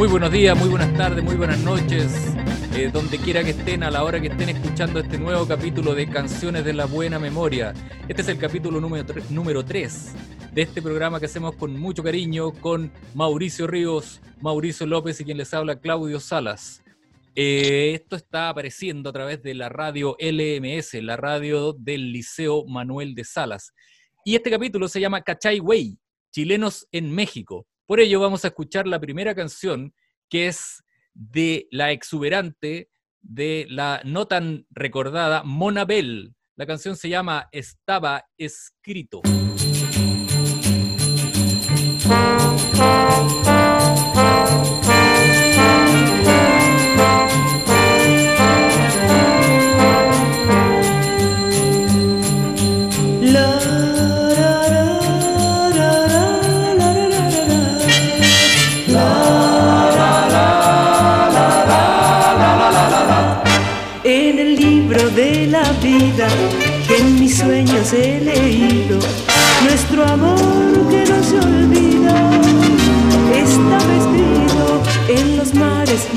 Muy buenos días, muy buenas tardes, muy buenas noches, eh, donde quiera que estén, a la hora que estén escuchando este nuevo capítulo de Canciones de la Buena Memoria. Este es el capítulo número, número 3 de este programa que hacemos con mucho cariño con Mauricio Ríos, Mauricio López y quien les habla Claudio Salas. Eh, esto está apareciendo a través de la radio LMS, la radio del Liceo Manuel de Salas. Y este capítulo se llama Cachay Way, Chilenos en México. Por ello vamos a escuchar la primera canción que es de la exuberante, de la no tan recordada Mona Bell. La canción se llama Estaba escrito.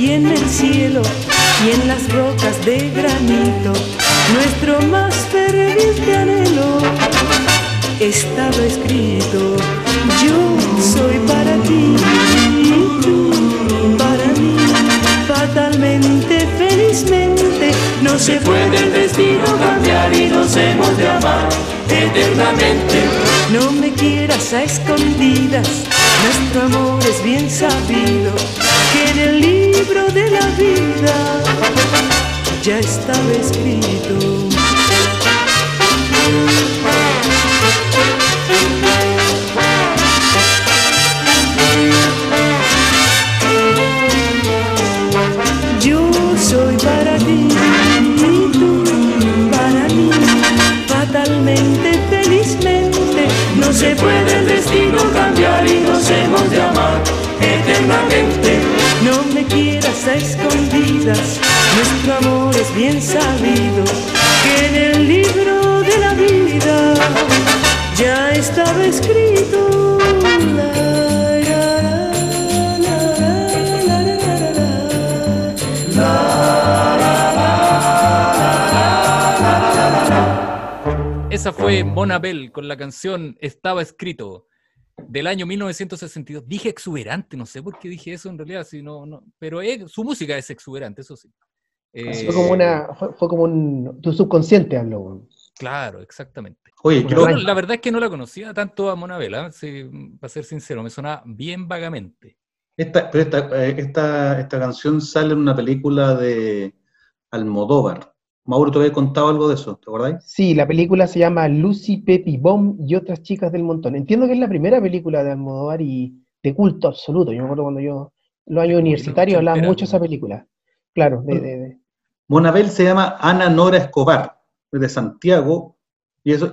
Y en el cielo y en las rocas de granito. Nuestro más ferviente anhelo estaba escrito. Yo soy para ti y tú para mí, fatalmente, felizmente no se puede el destino cambiar y nos hemos de amar eternamente. No me quieras a escondidas, nuestro amor es bien sabido ya estaba escrito. Escondidas, nuestro amor es bien sabido, que en el libro de la vida ya estaba escrito. Esa fue Monabel con la canción Estaba escrito del año 1962. Dije exuberante, no sé por qué dije eso en realidad, si no, no, pero su música es exuberante, eso sí. fue como una, fue, como un, tu subconsciente habló. Claro, exactamente. Oye, yo la verdad es que no la conocía tanto a Monabel, ¿eh? para ser sincero, me sonaba bien vagamente. Esta, eh, esta, esta canción sale en una película de Almodóvar, Mauro, ¿te había contado algo de eso? ¿Te acordáis? Sí, la película se llama Lucy, Peppy Bomb y otras chicas del montón. Entiendo que es la primera película de Almodóvar y de culto absoluto. Yo me acuerdo cuando yo, los años universitarios, hablaba mucho de esa película. Claro, de, Monabel se llama Ana Nora Escobar, de Santiago. Y eso,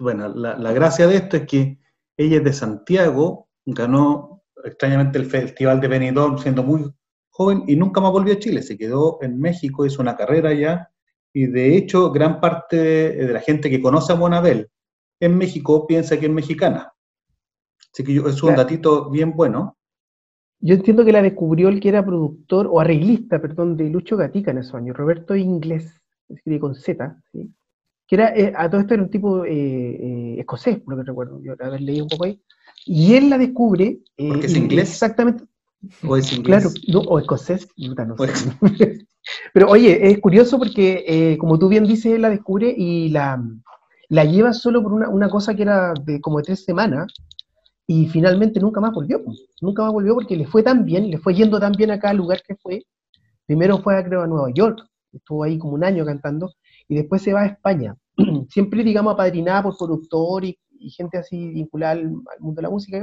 bueno, la, la gracia de esto es que ella es de Santiago, ganó extrañamente el Festival de Benidorm siendo muy joven y nunca más volvió a Chile. Se quedó en México, hizo una carrera allá y de hecho, gran parte de la gente que conoce a Monabel en México piensa que es mexicana. Así que es un datito bien bueno. Yo entiendo que la descubrió el que era productor o arreglista, perdón, de Lucho Gatica en esos años, Roberto Inglés, escribe con Z, ¿sí? que era, eh, a todo esto era un tipo eh, eh, escocés, por lo que recuerdo, yo haber leído un poco ahí, y él la descubre. ¿Porque es inglés? Exactamente. ¿O es inglés? Claro, o escocés, no, sé. Pero oye, es curioso porque, eh, como tú bien dices, la descubre y la, la lleva solo por una, una, cosa que era de como de tres semanas y finalmente nunca más volvió. Nunca más volvió porque le fue tan bien, le fue yendo tan bien acá al lugar que fue. Primero fue, creo, a Nueva York, estuvo ahí como un año cantando y después se va a España. Siempre, digamos, apadrinada por productor y, gente así vinculada al, mundo de la música.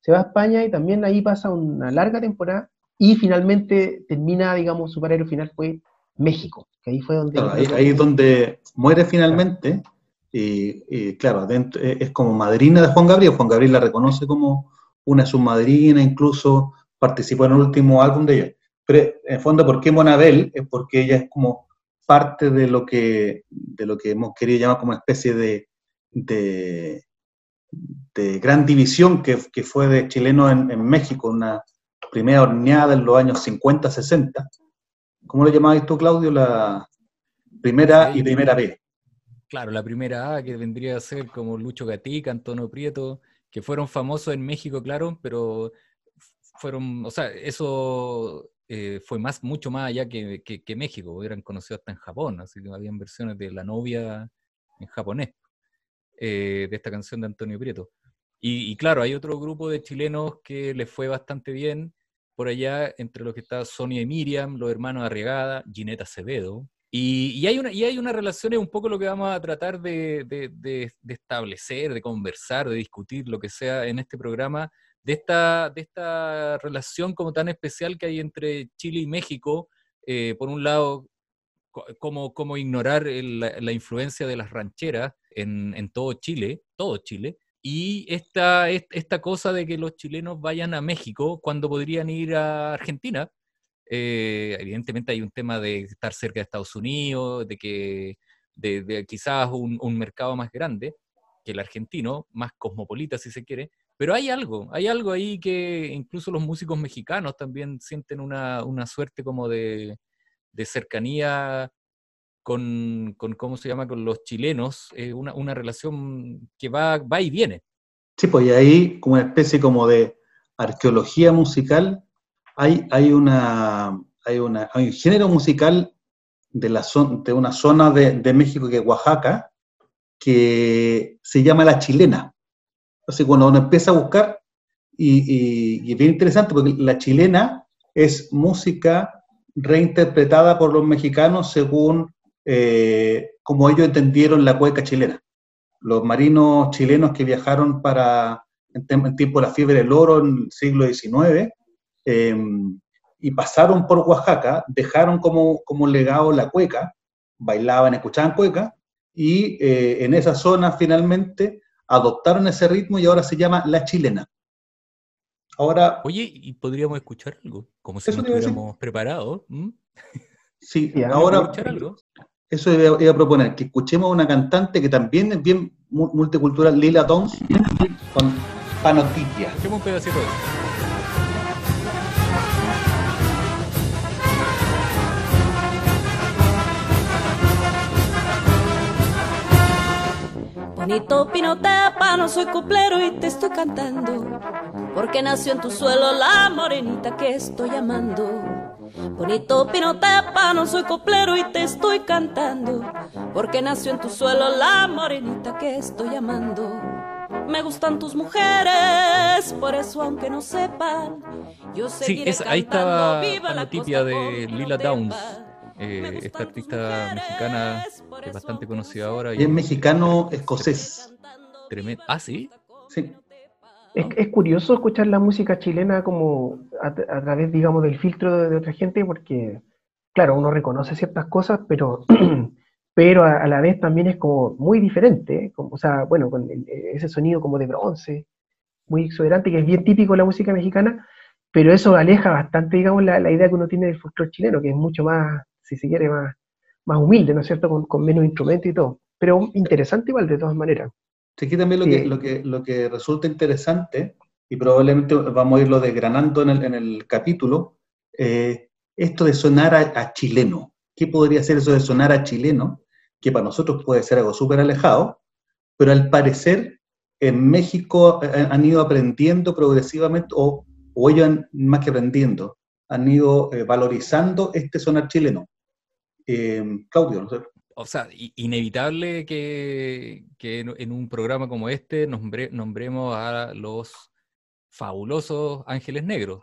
Se va a España y también ahí pasa una larga temporada y finalmente termina, digamos, su paradero final fue México, que ahí fue donde... ahí, es donde muere finalmente, y, claro, eh, es como madrina de Juan Gabriel, Juan Gabriel la reconoce como una submadrina, incluso participó en el último álbum de ella. Pero en el fondo, ¿por qué Monabel? Es porque ella es como parte de lo que, de lo que hemos querido llamar como una especie de, de, gran división que, fue de chilenos en, en México, una, primera horneada en los años 50, 60. ¿Cómo lo llamabas tú, Claudio? La primera y primera B. Claro, la primera A que vendría a ser como Lucho Gatica, Antonio Prieto, que fueron famosos en México, claro, pero fueron, o sea, eso eh, fue más, mucho más allá que, que, México, eran conocidos hasta en Japón, así que habían versiones de La novia en japonés, eh, de esta canción de Antonio Prieto. Y, claro, hay otro grupo de chilenos que les fue bastante bien por allá, entre los que está Sonia y Miriam, los hermanos Arriagada, Gineta Acevedo, y, hay una, y hay una relación, es un poco lo que vamos a tratar de, de, establecer, de conversar, de discutir, lo que sea en este programa, de esta, de esta relación como tan especial que hay entre Chile y México. Eh, por un lado, cómo, cómo ignorar la, influencia de las rancheras en, en, todo Chile, todo Chile, y esta, esta cosa de que los chilenos vayan a México cuando podrían ir a Argentina, eh, evidentemente hay un tema de estar cerca de Estados Unidos, de que de, quizás un, mercado más grande que el argentino, más cosmopolita si se quiere, pero hay algo, hay algo ahí que incluso los músicos mexicanos también sienten una, suerte como de, cercanía con, ¿cómo se llama?, con los chilenos, eh, una, relación que va, va y viene. Sí, pues y ahí como una especie como de arqueología musical hay, hay, una, hay, una, hay un género musical de, la de una zona de, de, México que es Oaxaca, que se llama la chilena. Así cuando uno empieza a buscar, y, y, es bien interesante porque la chilena es música reinterpretada por los mexicanos según eh, como ellos entendieron la cueca chilena. Los marinos chilenos que viajaron para, en, tiempo de la fiebre del oro en el siglo XIX, Em, y pasaron por Oaxaca, dejaron como, como legado la cueca, bailaban, escuchaban cueca, y eh, en esa zona finalmente adoptaron ese ritmo y ahora se llama la chilena. Ahora, Oye, ¿y podríamos escuchar algo? Como si no estuviéramos preparados. Sí, ahora algo? Eso iba, a proponer, que escuchemos a una cantante que también es bien multicultural, Lila Downs, con Panotitia. Escuchemos un pedacito de eso. Bonito Pinotepa, no soy coplero y te estoy cantando, porque nació en tu suelo la morenita que estoy amando. Bonito Pinotepa, no soy coplero y te estoy cantando, porque nació en tu suelo la morenita que estoy amando. Me gustan tus mujeres, por eso aunque no sepan, yo seguiré sí, ahí estaba viva la tipia de Lila Downs eh, esta artista mexicana que es bastante conocida ahora. Y es mexicano escocés. Tremendo. Ah, sí. Sí. Es, curioso escuchar la música chilena como a, través, digamos, del filtro de, otra gente, porque, claro, uno reconoce ciertas cosas, pero, pero a, la vez también es como muy diferente, como, o sea, bueno, con ese sonido como de bronce, muy exuberante, que es bien típico de la música mexicana, pero eso aleja bastante, digamos, la, la idea que uno tiene del folclore chileno, que es mucho más si se quiere, más, más humilde, ¿no es cierto?, con, menos instrumentos y todo. Pero interesante igual, de todas maneras. Sí, aquí también lo, que, lo, que, lo que resulta interesante, y probablemente vamos a irlo desgranando en el, en el capítulo, eh, esto de sonar a, chileno. ¿Qué podría ser eso de sonar a chileno? Que para nosotros puede ser algo súper alejado, pero al parecer en México han ido aprendiendo progresivamente, o, o ellos han, más que aprendiendo, han ido eh, valorizando este sonar chileno. Eh, Claudio, no sé. O sea, inevitable que, en un programa como este nombremos a los fabulosos Ángeles Negros.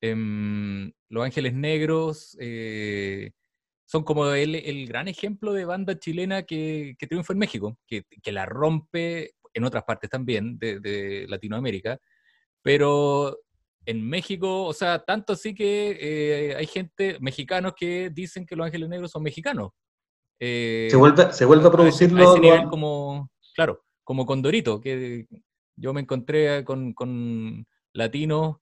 Em, los Ángeles Negros eh, son como el, gran ejemplo de banda chilena que, que triunfa en México, que, la rompe en otras partes también de, de Latinoamérica, pero en México, o sea, tanto así que eh, hay gente, mexicanos, que dicen que los ángeles negros son mexicanos. Eh, se, vuelve, se vuelve a producirlo. A ese nivel como, claro, como Condorito, que yo me encontré con, con latinos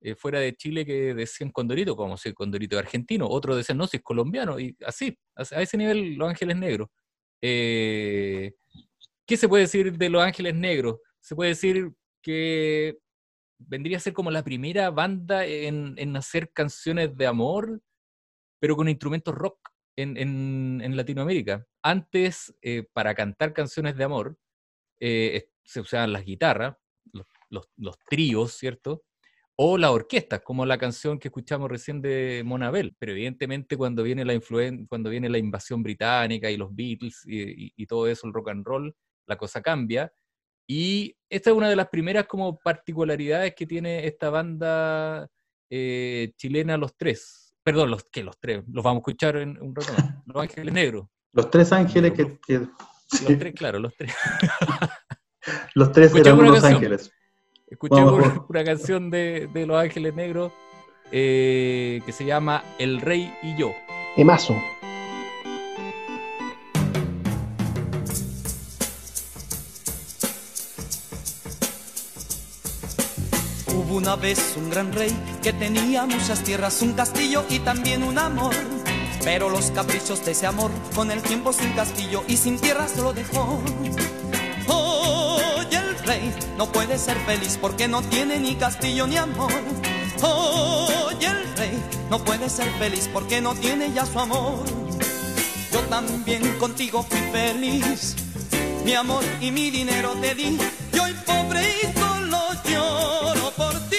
eh, fuera de Chile que decían Condorito, como si Condorito es argentino, otros decían, no, si es colombiano, y así, a ese nivel los ángeles negros. ¿Qué se puede decir de los ángeles negros? Se puede decir que vendría a ser como la primera banda en, en hacer canciones de amor, pero con instrumentos rock en, en, Latinoamérica. Antes, eh, para cantar canciones de amor, eh, se usaban las guitarras, los, los, tríos, ¿cierto? o la orquesta, como la canción que escuchamos recién de Monabel. Pero evidentemente cuando viene la cuando viene la invasión británica y los Beatles y, todo eso, el rock and roll, la cosa cambia. Y esta es una de las primeras como particularidades que tiene esta banda eh, chilena Los Tres. Perdón, los que los tres, los vamos a escuchar en un rato más. Los Ángeles Negros. Los tres ángeles que, Los tres, claro, los tres. los tres eran los ángeles. Escuchemos una canción de, Los Ángeles Negros eh, que se llama El Rey y yo. Emazo. Una vez un gran rey que tenía muchas tierras, un castillo y también un amor. Pero los caprichos de ese amor con el tiempo sin castillo y sin tierras lo dejó rey no puede ser feliz porque no tiene ni castillo ni amor. Oye, el rey no puede ser feliz porque no tiene ya su amor. Yo también contigo fui feliz, mi amor y mi dinero te di. Y hoy pobre lloro por ti.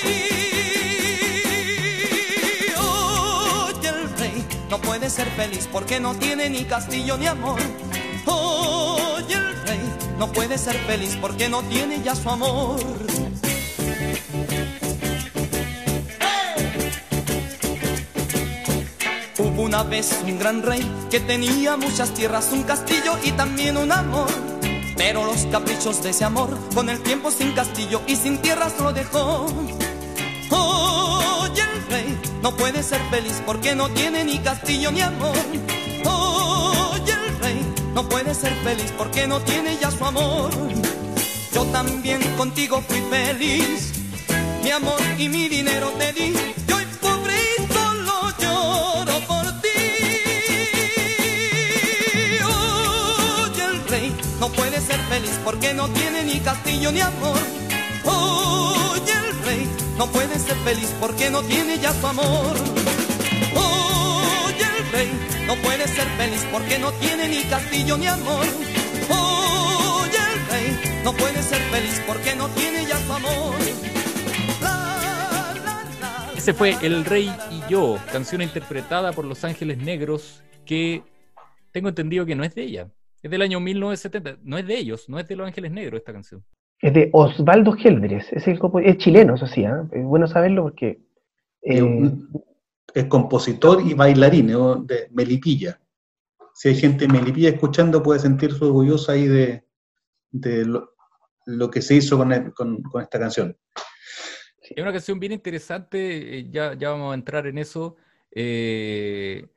Oye, el rey no puede ser feliz porque no tiene ni castillo ni amor. Oye, el no puede ser feliz porque no tiene ya su amor. Hubo una vez un gran rey que tenía muchas tierras, un castillo y también un amor. Pero los caprichos de ese amor, con el tiempo sin castillo y sin tierras lo dejó. Oye, el rey no puede ser feliz porque no tiene ni castillo ni amor no puede ser feliz porque no tiene ya su amor. Yo también contigo fui feliz, mi amor y mi dinero te di. Feliz porque no tiene ni castillo ni amor. Oye, el rey no puede ser feliz porque no tiene ya su amor no puede ser feliz porque no tiene ni castillo ni amor. Oye, el rey no puede ser feliz porque no tiene ya su amor. Ese fue El Rey y Yo, canción interpretada por Los Ángeles Negros, que tengo entendido que no es de ella. Es del año 1970. No es de ellos, no es de Los Ángeles Negros esta canción. Es de Osvaldo Geldres, es, el, es chileno, eso sí, ¿eh? es bueno saberlo porque... Eh, es compositor y bailarín de Melipilla. Si hay gente de Melipilla escuchando, puede sentirse orgullosa ahí de, lo, que se hizo con, esta canción. Es una canción bien interesante, eh, ya, ya vamos a entrar en eso. Eh,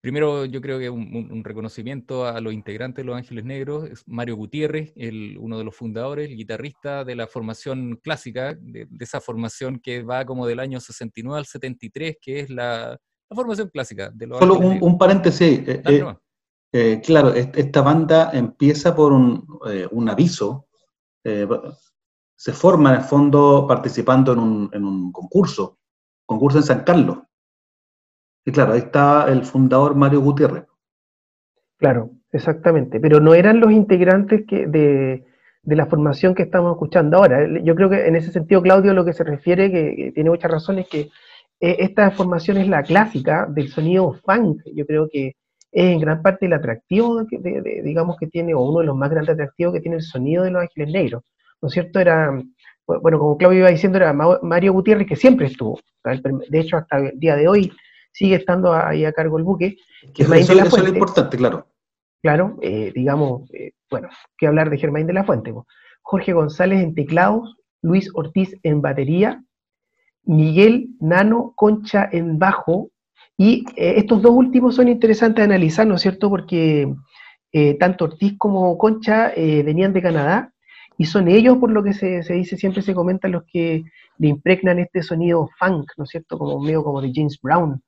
Primero, yo creo que un, reconocimiento a los integrantes de Los Ángeles Negros, es Mario Gutiérrez, el, uno de los fundadores, el guitarrista de la formación clásica, de, esa formación que va como del año 69 al 73, que es la, formación clásica de Los Solo un, paréntesis. Eh, eh, eh, claro, esta banda empieza por un, aviso. se forma en el fondo participando en un, en un concurso, concurso en San Carlos y claro, ahí está el fundador Mario Gutiérrez. Claro, exactamente. Pero no eran los integrantes que de, la formación que estamos escuchando ahora. Yo creo que en ese sentido, Claudio, lo que se refiere, que, tiene muchas razones, es que eh, esta formación es la clásica del sonido funk. Yo creo que es en gran parte el atractivo, digamos, que tiene, o uno de los más grandes atractivos que tiene el sonido de los Ángeles Negros. ¿No es cierto? Era, bueno, como Claudio iba diciendo, era Mario Gutiérrez, que siempre estuvo. De hecho, hasta el día de hoy sigue estando ahí a cargo el buque. eso, es lo importante, claro. Claro, eh, digamos, eh, bueno, que hablar de Germain de la Fuente. Jorge González en teclados, Luis Ortiz en batería, Miguel Nano Concha en bajo, y eh, estos dos últimos son interesantes de analizar, ¿no es cierto? Porque tanto Ortiz como Concha venían de Canadá, y son ellos, por lo que se, se, dice, siempre se comentan los que le impregnan este sonido funk, ¿no es cierto? Como medio como de James Brown,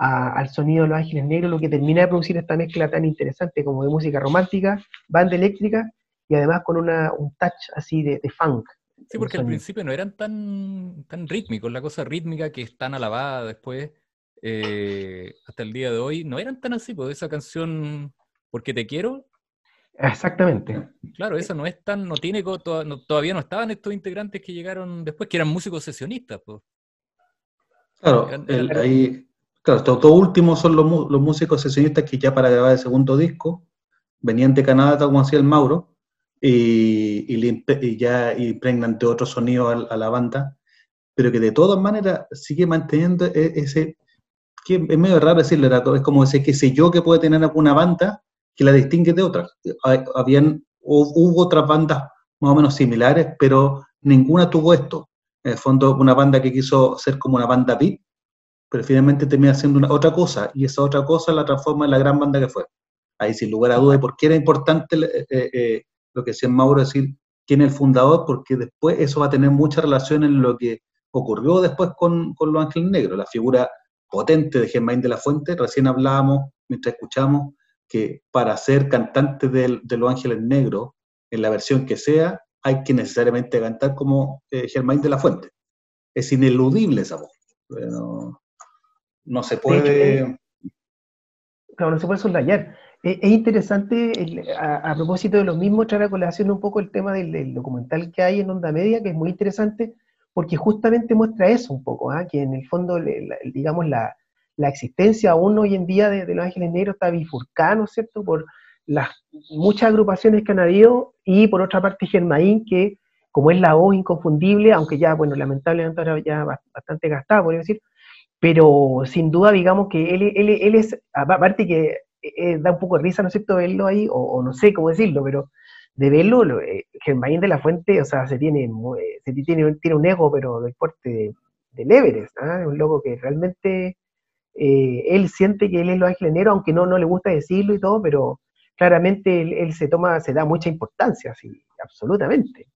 al sonido de los ángeles negros, lo que termina de producir esta mezcla tan interesante como de música romántica, banda eléctrica y además con una, un touch así de, funk. Sí, porque al principio no eran tan, tan rítmicos, la cosa rítmica que es tan alabada después, eh, hasta el día de hoy, no eran tan así, pues esa canción, Porque te quiero. Exactamente. Claro, esa no es tan, no tiene, todavía no estaban estos integrantes que llegaron después, que eran músicos sesionistas, pues. Claro, ahí, claro, todo, último son los, los músicos sesionistas que ya para grabar el segundo disco venían de Canadá, como hacía el Mauro, y, ya impregnan de otro sonido a, la banda, pero que de todas maneras sigue manteniendo e, ese, que es medio raro decirlo, es como ese que sé yo que puede tener alguna banda que la distingue de otras. Habían, hubo otras bandas más o menos similares, pero ninguna tuvo esto. En el fondo, una banda que quiso ser como una banda beat, pero finalmente termina siendo una, otra cosa, y esa otra cosa la transforma en la gran banda que fue. Ahí sin lugar a dudas, ¿por qué era importante eh, eh, lo que decía Mauro, decir quién es el fundador, porque después eso va a tener mucha relación en lo que ocurrió después con, con Los Ángeles Negros, la figura potente de Germain de la Fuente. Recién hablábamos, mientras escuchamos, que para ser cantante de, de Los Ángeles Negros, en la versión que sea, hay que necesariamente cantar como eh, Germain de la Fuente. Es ineludible esa voz. No se puede... Claro, no se puede soslayar. Es, interesante, a, propósito de lo mismo, traer a colación un poco el tema del, documental que hay en Onda Media, que es muy interesante, porque justamente muestra eso un poco, ¿ah? que en el fondo, digamos, la, existencia aún hoy en día de, Los Ángeles Negros está bifurcada, ¿no es cierto?, por las muchas agrupaciones que han habido, y por otra parte Germain, que como es la voz inconfundible, aunque ya, bueno, lamentablemente ahora ya bastante gastada, podría decir, pero sin duda, digamos que él, él, él es, aparte que eh, da un poco de risa, ¿no es cierto?, verlo ahí, o, no sé cómo decirlo, pero de verlo, eh, Germain de la Fuente, o sea, se tiene, eh, se tiene, tiene un ego, pero del porte del Everest, ¿ah? un loco que realmente él siente que él es lo angelenero, aunque no, no le gusta decirlo y todo, pero claramente él, se toma, se da mucha importancia, sí, absolutamente.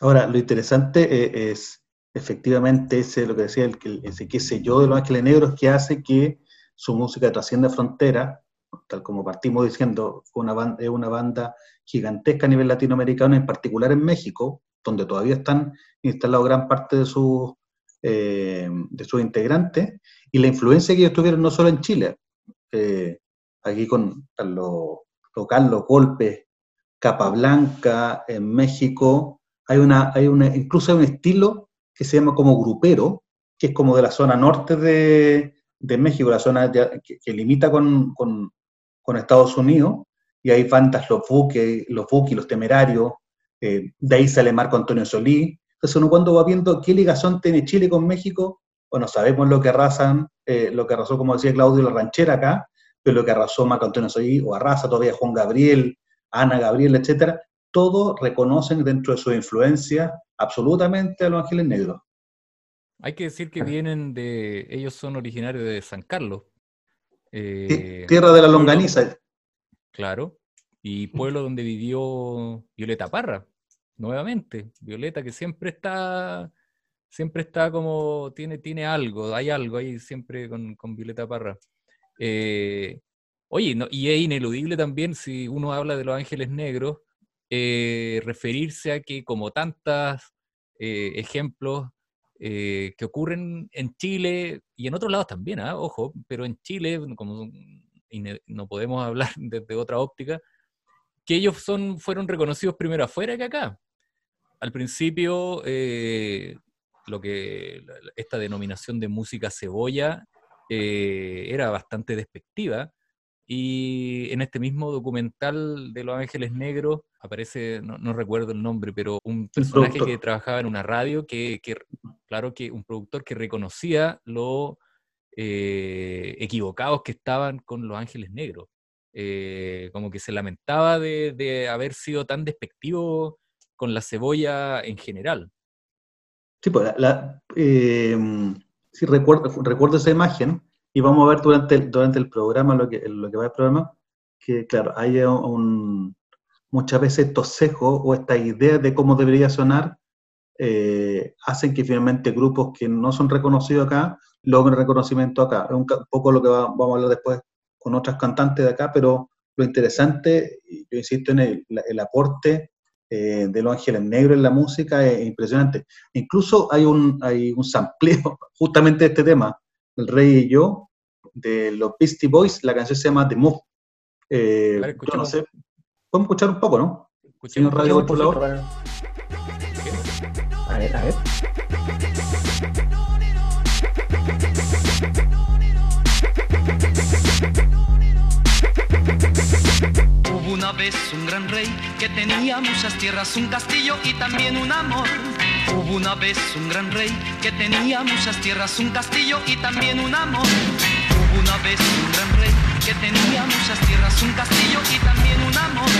Ahora, lo interesante es, efectivamente ese, lo que decía, el, ese qué sé yo de los ángeles negros que hace que su música trasciende frontera, tal como partimos diciendo, es una banda gigantesca a nivel latinoamericano, en particular en México, donde todavía están instalados gran parte de sus eh, de sus integrantes, y la influencia que ellos tuvieron no solo en Chile, eh, aquí con los Carlos Golpes, Capablanca, en México, hay una, hay una, incluso hay un estilo que se llama como grupero, que es como de la zona norte de, de México, la zona que, limita con, con, Estados Unidos, y hay bandas, los buques, los buques, los temerarios, eh, de ahí sale Marco Antonio Solí. Entonces uno cuando va viendo qué ligación tiene Chile con México, bueno, sabemos lo que arrasan, eh, lo que arrasó, como decía Claudio, la ranchera acá, pero lo que arrasó Marco Antonio Solí, o arrasa todavía Juan Gabriel, Ana Gabriel, etcétera, todos reconocen dentro de su influencia absolutamente a los ángeles negros. Hay que decir que vienen de, ellos son originarios de San Carlos. Eh, tierra de la longaniza. Claro, y pueblo donde vivió Violeta Parra, nuevamente. Violeta que siempre está, siempre está como, tiene, tiene algo, hay algo ahí siempre con, Violeta Parra. Eh, oye, y es ineludible también si uno habla de los ángeles negros, eh, referirse a que como tantos ejemplos eh, que ocurren en Chile y en otros lados también, ¿ah? ojo, pero en Chile, como no podemos hablar desde otra óptica, que ellos son, fueron reconocidos primero afuera que acá. Al principio, eh, lo que esta denominación de música cebolla eh, era bastante despectiva, y en este mismo documental de Los Ángeles Negros aparece, no, recuerdo el nombre, pero un personaje que trabajaba en una radio, que, claro que un productor que reconocía lo eh, equivocados que estaban con Los Ángeles Negros. Eh, como que se lamentaba de, haber sido tan despectivo con la cebolla en general. Sí, pues la, eh, sí, recuerdo, recuerdo esa imagen y vamos a ver durante el, durante el programa, lo que, lo que va el programa, que claro, hay un, muchas veces estos sesgos o esta idea de cómo debería sonar eh, hacen que finalmente grupos que no son reconocidos acá logren reconocimiento acá. Es un, poco lo que vamos a hablar después con otras cantantes de acá, pero lo interesante, yo insisto en el, el aporte eh, de Los Ángeles Negros en la música es impresionante. Incluso hay un, hay un sampleo justamente de este tema, El Rey y yo, de los Beastie Boys, la canción se llama The Move. Eh, yo no escuchemos. sé, podemos escuchar un poco, ¿no? Escuchemos. Radio Controlador. A ver, a ver. Hubo una vez un gran rey que tenía muchas tierras, un castillo y también un amor. Hubo una vez un gran rey que tenía muchas tierras, un castillo y también un amor. Hubo una vez un gran rey que tenía muchas tierras, un castillo y también un amor.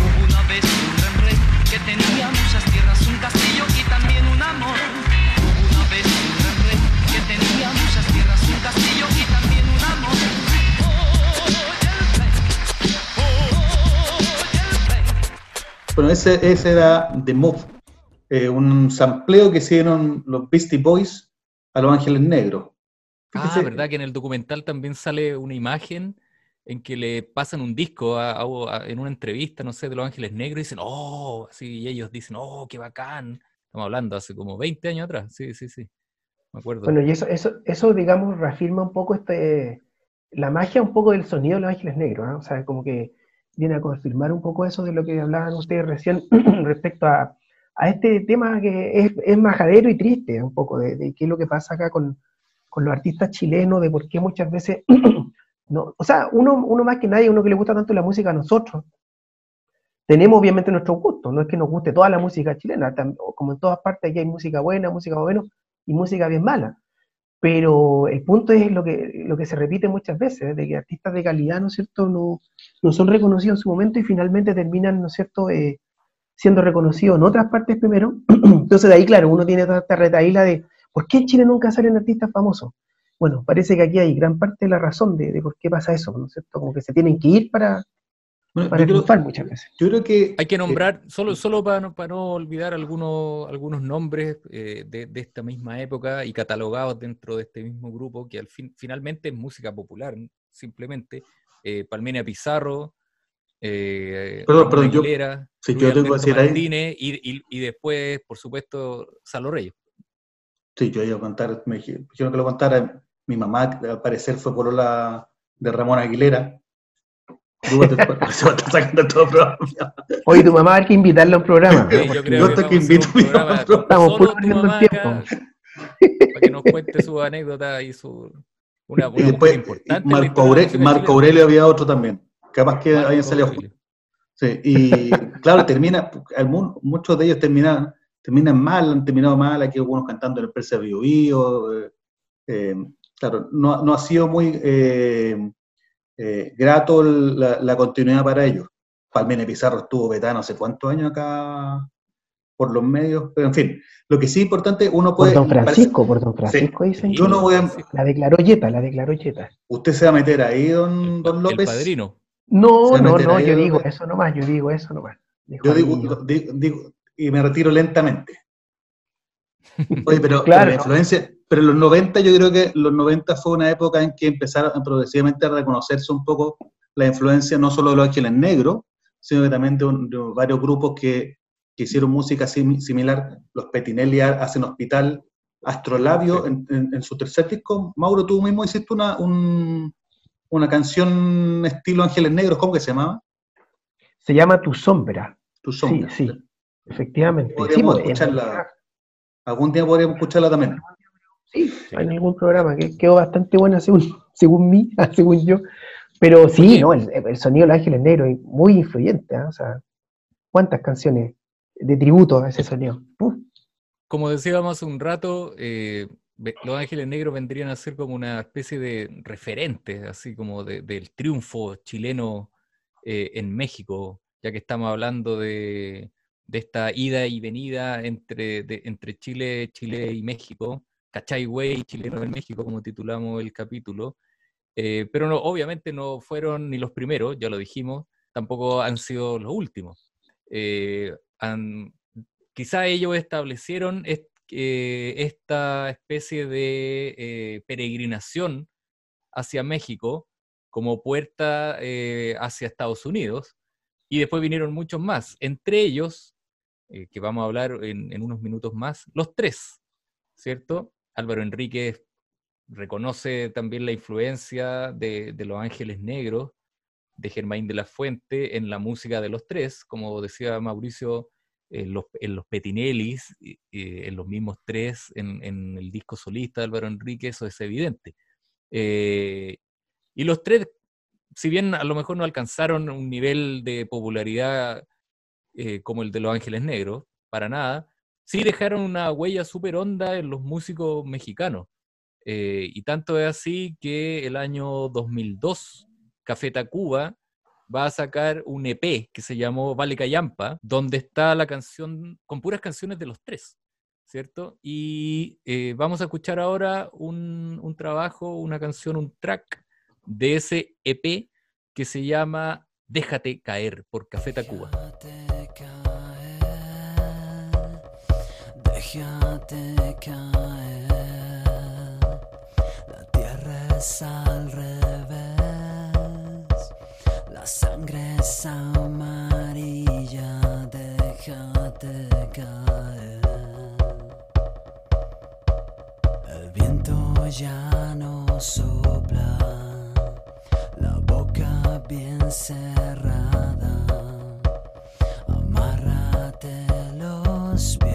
Hubo una vez un gran rey que tenía muchas tierras, un castillo y también un amor. Hubo una vez un gran rey que tenía muchas tierras, un castillo y también un amor. Bueno, ese, ese era The Move, eh, un sampleo que hicieron los Beastie Boys a Los Ángeles Negros. Ah, ¿verdad? Que en el documental también sale una imagen en que le pasan un disco a- en una entrevista, no sé, de Los Ángeles Negros y dicen, oh, así, y ellos dicen, oh, qué bacán. Estamos hablando hace como 20 años atrás, sí, sí, sí. Me acuerdo. Bueno, y eso, eso, eso, digamos, reafirma un poco este, la magia un poco del sonido de los ángeles negros, ¿ah? O sea, como que viene a confirmar un poco eso de lo que hablaban ustedes recién respecto a, a este tema que es, es majadero y triste, ¿eh? un poco, de, de qué es lo que pasa acá con, con los artistas chilenos, de por qué muchas veces, no, o sea, uno, uno más que nadie, uno que le gusta tanto la música a nosotros, tenemos obviamente nuestros gustos, no es que nos guste toda la música chilena, como en todas partes aquí hay música buena, música más o menos, y música bien mala. Pero el punto es lo que, lo que se repite muchas veces, de que artistas de calidad, ¿no es cierto?, no, no son reconocidos en su momento y finalmente terminan, ¿no es cierto?, eh, siendo reconocidos en otras partes primero. Entonces de ahí, claro, uno tiene toda esta retaíla de, ¿por qué en Chile nunca salen artistas famosos? Bueno, parece que aquí hay gran parte de la razón de, de por qué pasa eso, ¿no es cierto? Como que se tienen que ir para, Bueno, para yo, creo, muchas veces. yo creo que... Hay que eh, nombrar, solo, solo para no, para no olvidar algunos, algunos nombres eh, de, de esta misma época y catalogados dentro de este mismo grupo, que al fin, finalmente es música popular, simplemente. Eh, Palmenia Pizarro, eh, Perdón, perdón, yo- Aguilera, sí, Luis yo tengo que Alberto decir ahí- Martínez y, y- y después, por supuesto, Salo Reyes. Sí, yo iba a contar, me dije- dijeron que lo contara. Mi mamá, al parecer, fue por la de Ramón Aguilera. Se va a estar sacando todo el programa. Oye, tu mamá hay que invitarla a un programa. Sí, yo creo yo que que a invito un a mi mamá programa Estamos puro perdiendo el tiempo. acá, para que nos cuente su anécdota y su una, una Y después, importante. Marco. Aurelio había otro también. Capaz que Marco hayan salido Aurelio. Sí, y claro, termina, muchos de ellos terminan, terminan mal, han terminado mal, aquí algunos cantando en el Persa Bio Bio, eh, eh, claro, no, no ha sido muy eh, eh, grato la, la continuidad para ellos. Palmene Pizarro estuvo vetado no sé cuántos años acá por los medios, pero en fin, lo que sí es importante, uno Por puede... don Francisco, por don Francisco dicen. Yo no voy a- La declaró Yeta, la declaró Yeta. ¿Usted se va a meter ahí, don, El, don el López? padrino. No, no, no, yo digo López. eso nomás, yo digo eso nomás. Dijo Yo digo, di- digo- y me retiro lentamente. Oye, pero, Claro, pero la influencia, pero en los 90 yo creo que los 90 fue una época en que empezaron progresivamente a reconocerse un poco la influencia no solo de los Ángeles Negros, sino que también de, un- de varios grupos que, que hicieron música sim- similar. Los Petinelli ha- hacen Hospital, Astrolabio, en, en- en su tercer disco. Mauro, tú mismo hiciste una, un- una canción estilo Ángeles Negros, ¿cómo que se llamaba? Se llama Tu Sombra. Tu Sí, sombra. sí, efectivamente. Sí, Podríamos pues, en escucharla. Algún día podríamos escucharla también. Sí, en algún programa que quedó bastante buena según, según mí, según yo. Pero sí, no, el, el sonido de Los Ángeles Negros es muy influyente, ¿ah? O sea, ¿cuántas canciones de tributo a ese sonido? Uf, Como decíamos hace un rato, eh, Los Ángeles Negros vendrían a ser como una especie de referente, así como de- del triunfo chileno eh, en México, ya que estamos hablando de, de esta ida y venida entre, de- entre Chile, Chile y México, ¿cachai, güey? Chileno en México, como titulamos el capítulo. Eh, pero no, obviamente no fueron ni los primeros, ya lo dijimos, tampoco han sido los últimos. Eh, han- quizá ellos establecieron est- eh, esta especie de eh, peregrinación hacia México como puerta hacia Estados Unidos, y después vinieron muchos más, entre ellos que vamos a hablar en, en, unos minutos más, los tres, ¿cierto? Álvaro Enríquez reconoce también la influencia de, Los Ángeles Negros, de Germain de la Fuente, en la música de los tres, como decía Mauricio, en los, Petinellis, en los mismos tres, en, en, el disco solista de Álvaro Enrique, eso es evidente. Eh, y los tres, si bien a lo mejor no alcanzaron un nivel de popularidad eh, como el de Los Ángeles Negros, para nada, sí dejaron una huella súper honda en los músicos mexicanos. Eh, y tanto es así que el año 2002, Café Tacuba va a sacar un EP que se llamó Vale Cayampa, donde está la canción con puras canciones de los tres, ¿cierto? Y eh, vamos a escuchar ahora un, un, trabajo, una canción, un track de ese EP que se llama Déjate caer por Café Tacuba. Déjate caer, la tierra es al revés. La sangre es amarilla, déjate caer. El viento ya no sopla, la boca bien cerrada. Amárrate los pies,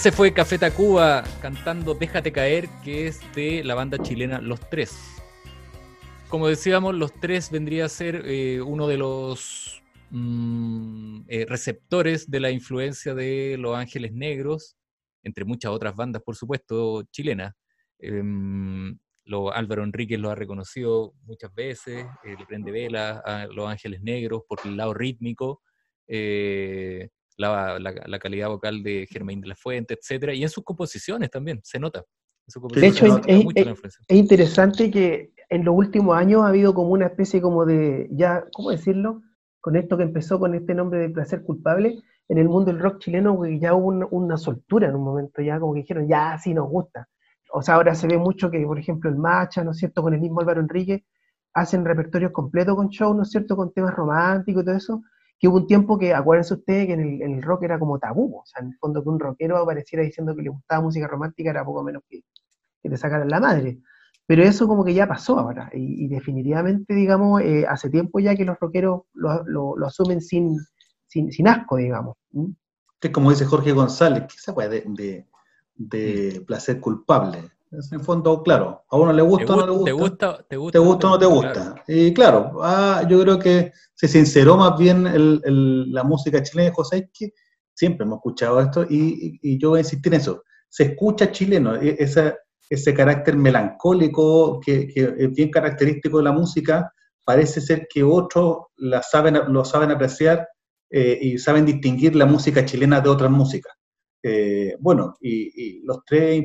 Ese fue Café Tacuba cantando Déjate caer, que es de la banda chilena Los Tres. Como decíamos, Los Tres vendría a ser eh, uno de los mm, eh, receptores de la influencia de Los Ángeles Negros, entre muchas otras bandas, por supuesto, chilenas. Em, lo, Álvaro Enríquez lo ha reconocido muchas veces, eh, le prende vela a Los Ángeles Negros por el lado rítmico, la, la, calidad vocal de Germain de la Fuente, etcétera, y en sus composiciones también, se nota. De hecho, es, es, interesante que en los últimos años ha habido como una especie como de, ya, ¿cómo decirlo? Con esto que empezó con este nombre de placer culpable, en el mundo del rock chileno ya hubo una, soltura en un momento, ya como que dijeron, ya sí nos gusta. O sea, ahora se ve mucho que, por ejemplo, el Macha, ¿no es cierto?, con el mismo Álvaro Enrique, hacen repertorios completos con show, ¿no es cierto?, con temas románticos y todo eso, que hubo un tiempo que, acuérdense ustedes, que en el, rock era como tabú, o sea, en el fondo que un rockero apareciera diciendo que le gustaba música romántica era poco menos que, que te sacaran la madre. Pero eso como que ya pasó ahora, y, definitivamente, digamos, eh, hace tiempo ya que los rockeros lo, lo, asumen sin, sin, asco, digamos. Es como dice Jorge González, ¿qué se puede de, de, placer culpable? En fondo, claro, a uno le gusta o no le gusta. ¿Te gusta, te gusta, o no te gusta? Y claro, ah, yo creo que se sinceró más bien el, la música chilena de José, que siempre hemos escuchado esto, y, y, yo voy a insistir en eso. Se escucha chileno, e, esa, ese carácter melancólico que, es bien característico de la música, parece ser que otros la saben, lo saben apreciar eh, y saben distinguir la música chilena de otras músicas. Eh, bueno, y, los tres,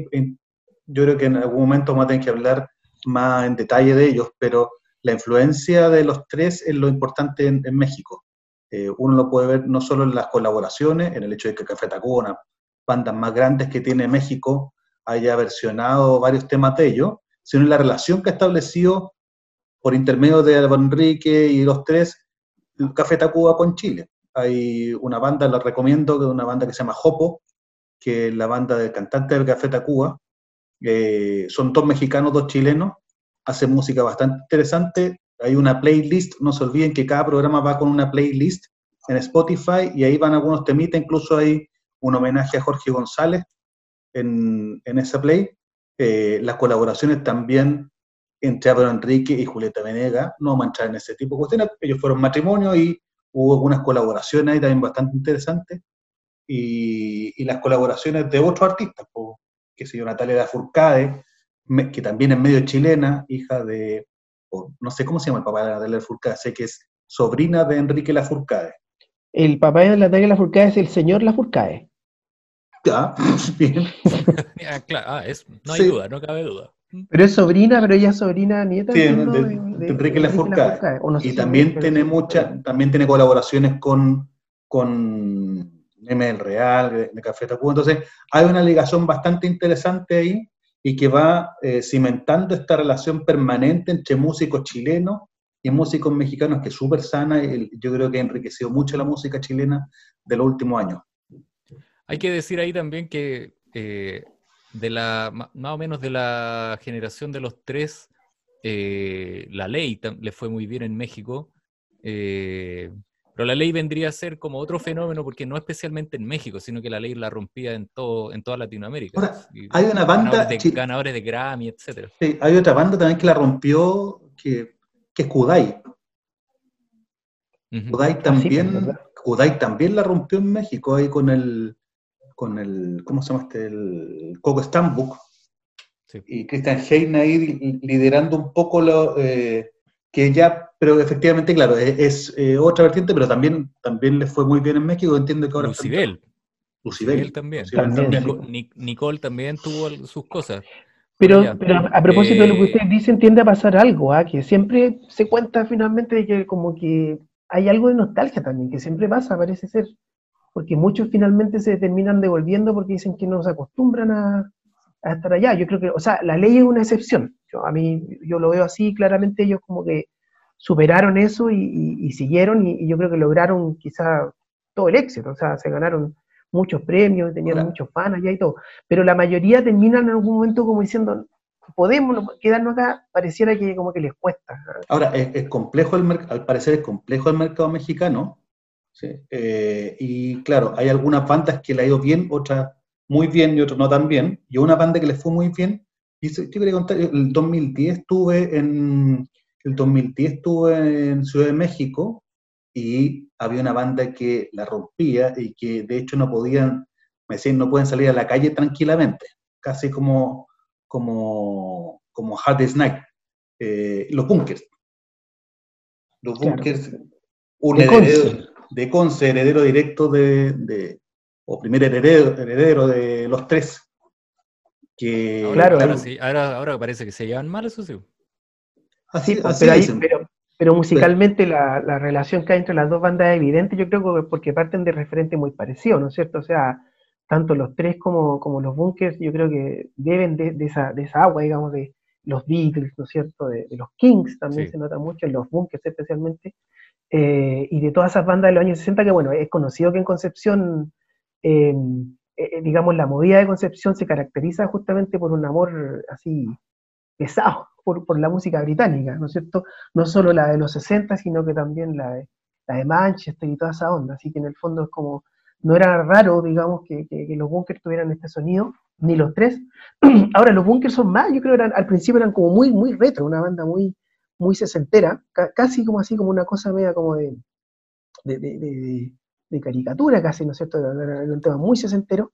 yo creo que en algún momento vamos a tener que hablar más en detalle de ellos, pero la influencia de los tres es lo importante en, México. Eh, uno lo puede ver no solo en las colaboraciones, en el hecho de que Café Tacona, bandas más grandes que tiene México, haya versionado varios temas de ellos, sino en la relación que ha establecido por intermedio de Álvaro Enrique y los tres, Café Tacuba con Chile. Hay una banda, la recomiendo, que es una banda que se llama Jopo, que es la banda del cantante del Café Tacuba. Eh, son dos mexicanos, dos chilenos, hacen música bastante interesante. Hay una playlist, no se olviden que cada programa va con una playlist en Spotify y ahí van algunos temitas, incluso hay un homenaje a Jorge González, en, esa play. Eh, las colaboraciones también entre Álvaro Enrique y Julieta Venega, no vamos a entrar en ese tipo de cuestiones, ellos fueron matrimonio y hubo algunas colaboraciones ahí también bastante interesantes, y, las colaboraciones de otros artistas, que se llama Natalia Lafourcade, que también es medio chilena, hija de, no sé cómo se llama el papá de Natalia Lafourcade, sé que es sobrina de Enrique Lafourcade. El papá de Natalia Lafourcade es el señor Lafourcade. Ah, bien. ah, es, no hay duda, no cabe duda. Pero es sobrina, pero ella es sobrina nieta sí, de, de, Enrique Lafourcade. y también tiene mucha, también tiene colaboraciones con, con M del Real, de, Café Tacuba. Entonces, hay una ligación bastante interesante ahí y que va eh, cimentando esta relación permanente entre músicos chilenos y músicos mexicanos que es súper sana yo creo que ha enriquecido mucho la música chilena de los últimos años. Hay que decir ahí también que eh, de la, más o menos de la generación de los tres, eh, la ley le fue muy bien en México, pero la ley vendría a ser como otro fenómeno porque no especialmente en México, sino que la ley la rompía en todo en toda Latinoamérica. hay una banda de, ganadores de Grammy, etcétera. Sí, hay otra banda también que la rompió, que, que es Kudai. Kudai ah, también, Kudai también la rompió en México ahí con el con el, ¿cómo se llama este? El Coco Stambuk. Y Christian Heine ahí liderando un poco lo eh, que ya, pero efectivamente, claro, es, eh, otra vertiente, pero también, también le fue muy bien en México, entiendo que ahora... Lucibel. Lucibel. también. Nicole también tuvo sus cosas. Pero, pero a propósito de lo que eh, ustedes dicen, tiende a pasar algo, ¿ah? que siempre se cuenta finalmente de que como que hay algo de nostalgia también, que siempre pasa, parece ser porque muchos finalmente se terminan devolviendo porque dicen que no se acostumbran a, estar allá. Yo creo que, o sea, la ley es una excepción. Yo, a mí, yo lo veo así, claramente ellos como que superaron eso y, siguieron y, yo creo que lograron quizá todo el éxito, o sea, se ganaron muchos premios, tenían muchos fans allá y todo, pero la mayoría terminan en algún momento como diciendo, podemos quedarnos acá, pareciera que como que les cuesta. Ahora, es, complejo el al parecer es complejo el mercado mexicano, eh, y claro, hay algunas bandas que le ha ido bien, otras muy bien y otras no tan bien. Y una banda que le fue muy bien, y yo quería contar, el 2010 estuve en, el 2010 estuve en Ciudad de México y había una banda que la rompía y que de hecho no podían, me decían, no pueden salir a la calle tranquilamente, casi como, como, como Hard Night, eh, los bunkers. Los bunkers, un heredero de Conce, heredero directo de, o primer heredero, heredero de los tres. Que, claro, ahora, ahora, parece que se llevan mal, eso sí. Así, pero, pero, musicalmente la, la, relación que hay entre las dos bandas es evidente, yo creo que porque parten de referentes muy parecidos, ¿no es cierto? O sea, tanto los tres como, como los bunkers, yo creo que deben de, de, esa, de esa agua, digamos, de los Beatles, ¿no es cierto? De, los Kings también se nota mucho, en los bunkers especialmente, eh, y de todas esas bandas de los años 60, que bueno, es conocido que en Concepción, eh, eh, digamos, la movida de Concepción se caracteriza justamente por un amor así pesado por, la música británica, ¿no es cierto? No solo la de los 60, sino que también la de, la de Manchester y toda esa onda, así que en el fondo es como, no era raro, digamos, que, los bunkers tuvieran este sonido, ni los tres. Ahora, los bunkers son más, yo creo que eran, al principio eran como muy, muy retro, una banda muy, muy sesentera, casi como así, como una cosa media como de, caricatura casi, ¿no es cierto? Era un tema muy sesentero,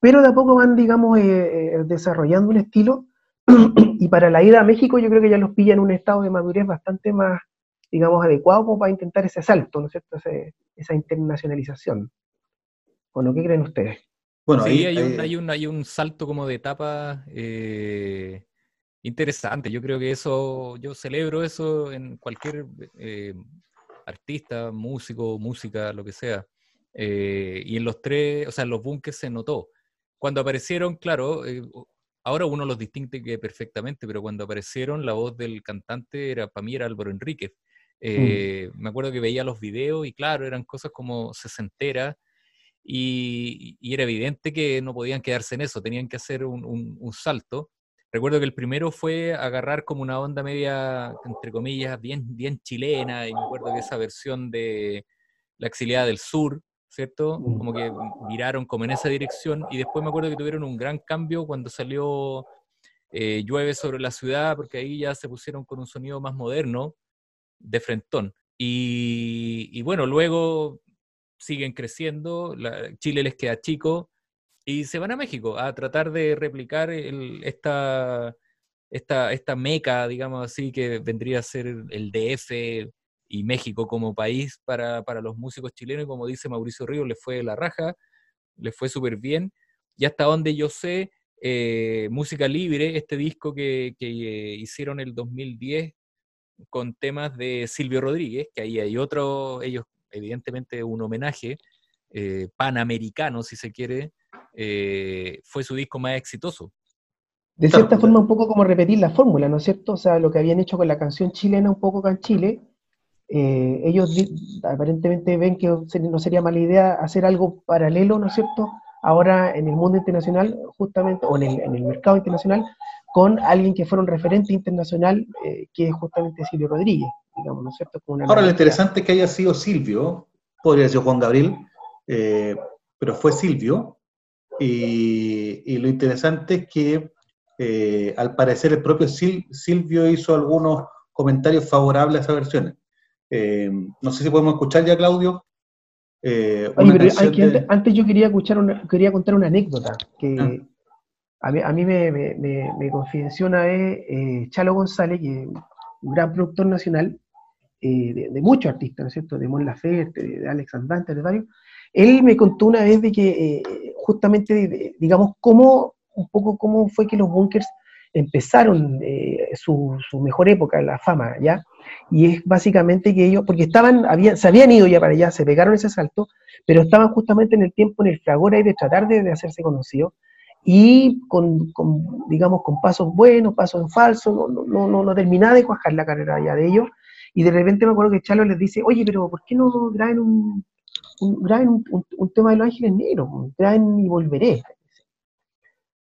pero de a poco van, digamos, eh, eh, desarrollando un estilo, y para la ida a México yo creo que ya los pilla en un estado de madurez bastante más, digamos, adecuado como para intentar ese salto, ¿no es cierto? esa internacionalización. Bueno, ¿qué creen ustedes? Bueno, sí, hay, un, hay, un, hay, un, salto como de etapa eh, interesante. Yo creo que eso, yo celebro eso en cualquier eh, artista, músico, música, lo que sea. Eh, y en los tres, o sea, en los bunkers se notó. Cuando aparecieron, claro, eh, ahora uno los distingue perfectamente, pero cuando aparecieron, la voz del cantante era, para mí era Álvaro Enríquez. Mm. Me acuerdo que veía los videos y claro, eran cosas como sesentera y, y, era evidente que no podían quedarse en eso, tenían que hacer un, un salto. Recuerdo que el primero fue agarrar como una onda media, entre comillas, bien, bien chilena, y me acuerdo que esa versión de La exiliada del sur, ¿cierto? Mm. Como que miraron como en esa dirección, y después me acuerdo que tuvieron un gran cambio cuando salió eh, Llueve sobre la ciudad, porque ahí ya se pusieron con un sonido más moderno, de frentón. Y, y bueno, luego siguen creciendo, la, Chile les queda chico, y se van a México a tratar de replicar esta, esta, esta meca, digamos así, que vendría a ser el DF y México como país para, los músicos chilenos. Y como dice Mauricio Ríos, le fue la raja, le fue súper bien. Y hasta donde yo sé, eh, Música Libre, este disco que, que eh, hicieron el 2010 con temas de Silvio Rodríguez, que ahí hay otro, ellos evidentemente un homenaje eh, panamericano, si se quiere, eh, fue su disco más exitoso. De cierta forma, un poco como repetir la fórmula, ¿no es cierto? O sea, lo que habían hecho con la canción chilena, un poco acá en Chile, eh, ellos aparentemente ven que no sería mala idea hacer algo paralelo, ¿no es cierto? Ahora en el mundo internacional, justamente, o en el, mercado internacional, con alguien que fuera un referente internacional, eh, que es justamente Silvio Rodríguez, digamos, ¿no es cierto? Ahora, lo interesante es que haya sido Silvio, podría ser Juan Gabriel, pero fue Silvio, y, lo interesante es que eh, al parecer el propio Silvio hizo algunos comentarios favorables a esa versión. Eh, no sé si podemos escuchar ya, Claudio. Eh, antes, yo quería, escuchar una, quería contar una anécdota que ah. a mí, me, me, me, confidenció una vez Chalo González, que es un gran productor nacional de, muchos artistas, ¿no es cierto? De Mon Laferte, de, Alex Andante, de varios. Él me contó una vez de que justamente, digamos, cómo, un poco cómo fue que los bunkers empezaron eh, su, mejor época, la fama, ¿ya? Y es básicamente que ellos, porque estaban, habían, se habían ido ya para allá, se pegaron ese salto, pero estaban justamente en el tiempo, en el fragor ahí de tratar de, hacerse conocidos, y con, digamos, con pasos buenos, pasos en falso, no, no, no, no, terminaba de cuajar la carrera ya de ellos, y de repente me acuerdo que Chalo les dice, oye, pero ¿por qué no graben un, un, un, tema de los ángeles negros, graben y volveré.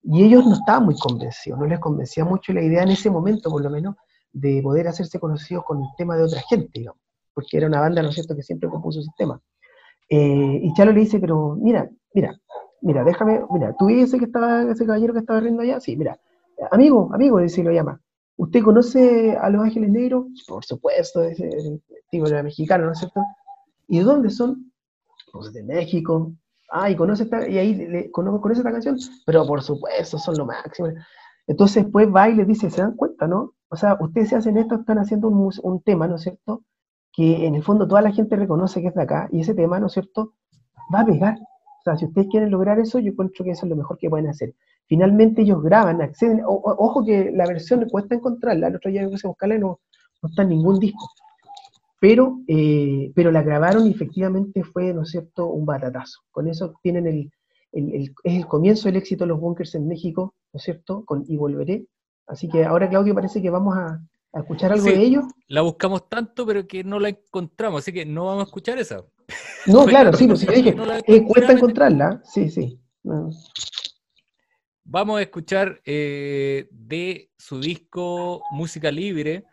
Y ellos no estaban muy convencidos, no les convencía mucho la idea en ese momento, por lo menos, de poder hacerse conocidos con el tema de otra gente, digamos, porque era una banda, ¿no es cierto?, que siempre compuso ese tema. Eh, y Chalo le dice, pero mira, mira, mira, déjame, mira, ¿tú ese que estaba, ese caballero que estaba riendo allá? Sí, mira, amigo, amigo, dice, lo llama. ¿Usted conoce a los Ángeles Negros? Por supuesto, ese, tipo era mexicano, ¿no es cierto? ¿Y de dónde son? Pues de México. Ah, y conoce esta, y ahí conoce, conoce esta canción, pero por supuesto, son lo máximo. Entonces después va y le dice, ¿se dan cuenta, no? O sea, ustedes se hacen esto, están haciendo un, un tema, ¿no es cierto? Que en el fondo toda la gente reconoce que es de acá, y ese tema, ¿no es cierto? Va a pegar. O sea, si ustedes quieren lograr eso, yo encuentro que eso es lo mejor que pueden hacer. Finalmente ellos graban, acceden, ojo que la versión cuesta encontrarla, el otro día yo quise buscarla no, no está en ningún disco. Pero, eh, pero la grabaron y efectivamente fue, ¿no es cierto?, un batatazo. Con eso tienen el, es el comienzo del éxito de los bunkers en México, ¿no es cierto?, Y Volveré. Así que ahora, Claudio, parece que vamos a, a escuchar algo Sí. de ellos. La buscamos tanto, pero que no la encontramos, así que no vamos a escuchar esa. No, claro, sí, pues sí, dije, No la- eh, cuesta encontrarla, sí, sí. No. Vamos a escuchar eh, de su disco Música Libre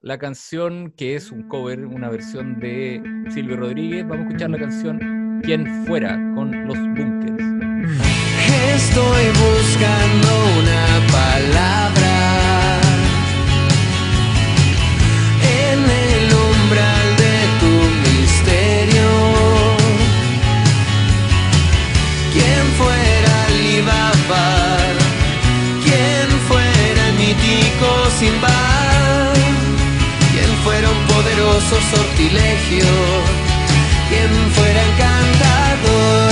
la canción que es un cover, una versión de Silvio Rodríguez. Vamos a escuchar la canción Quien Fuera con los Bunkers. Estoy buscando una palabra sortilegio, quien fuera encantador.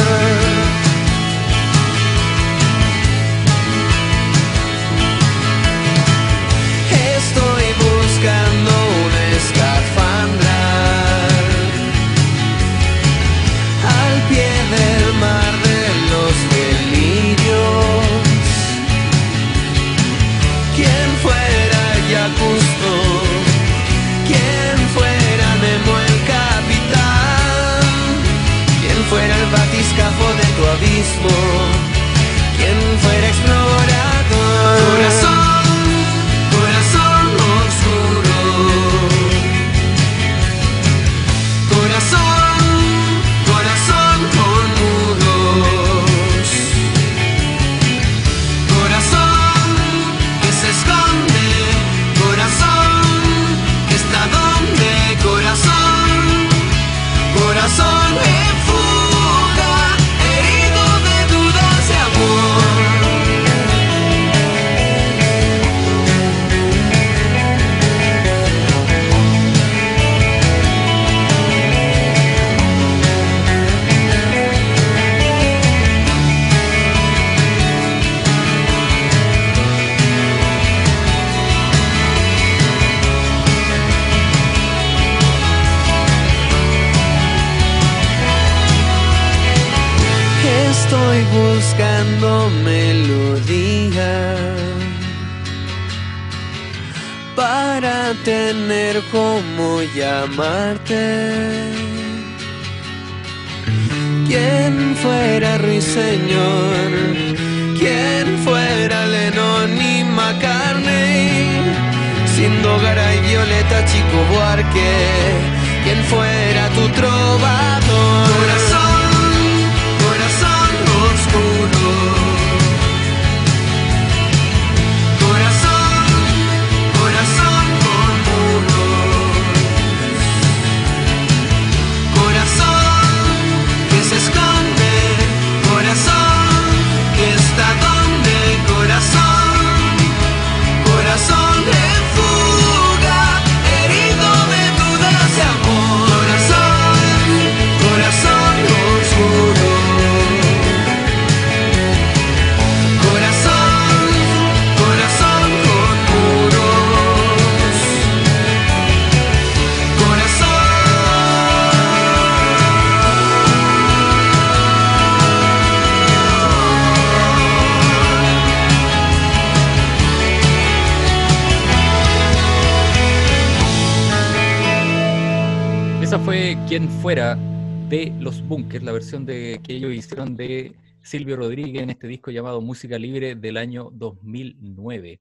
Versión de, que ellos hicieron de Silvio Rodríguez en este disco llamado Música Libre del año 2009.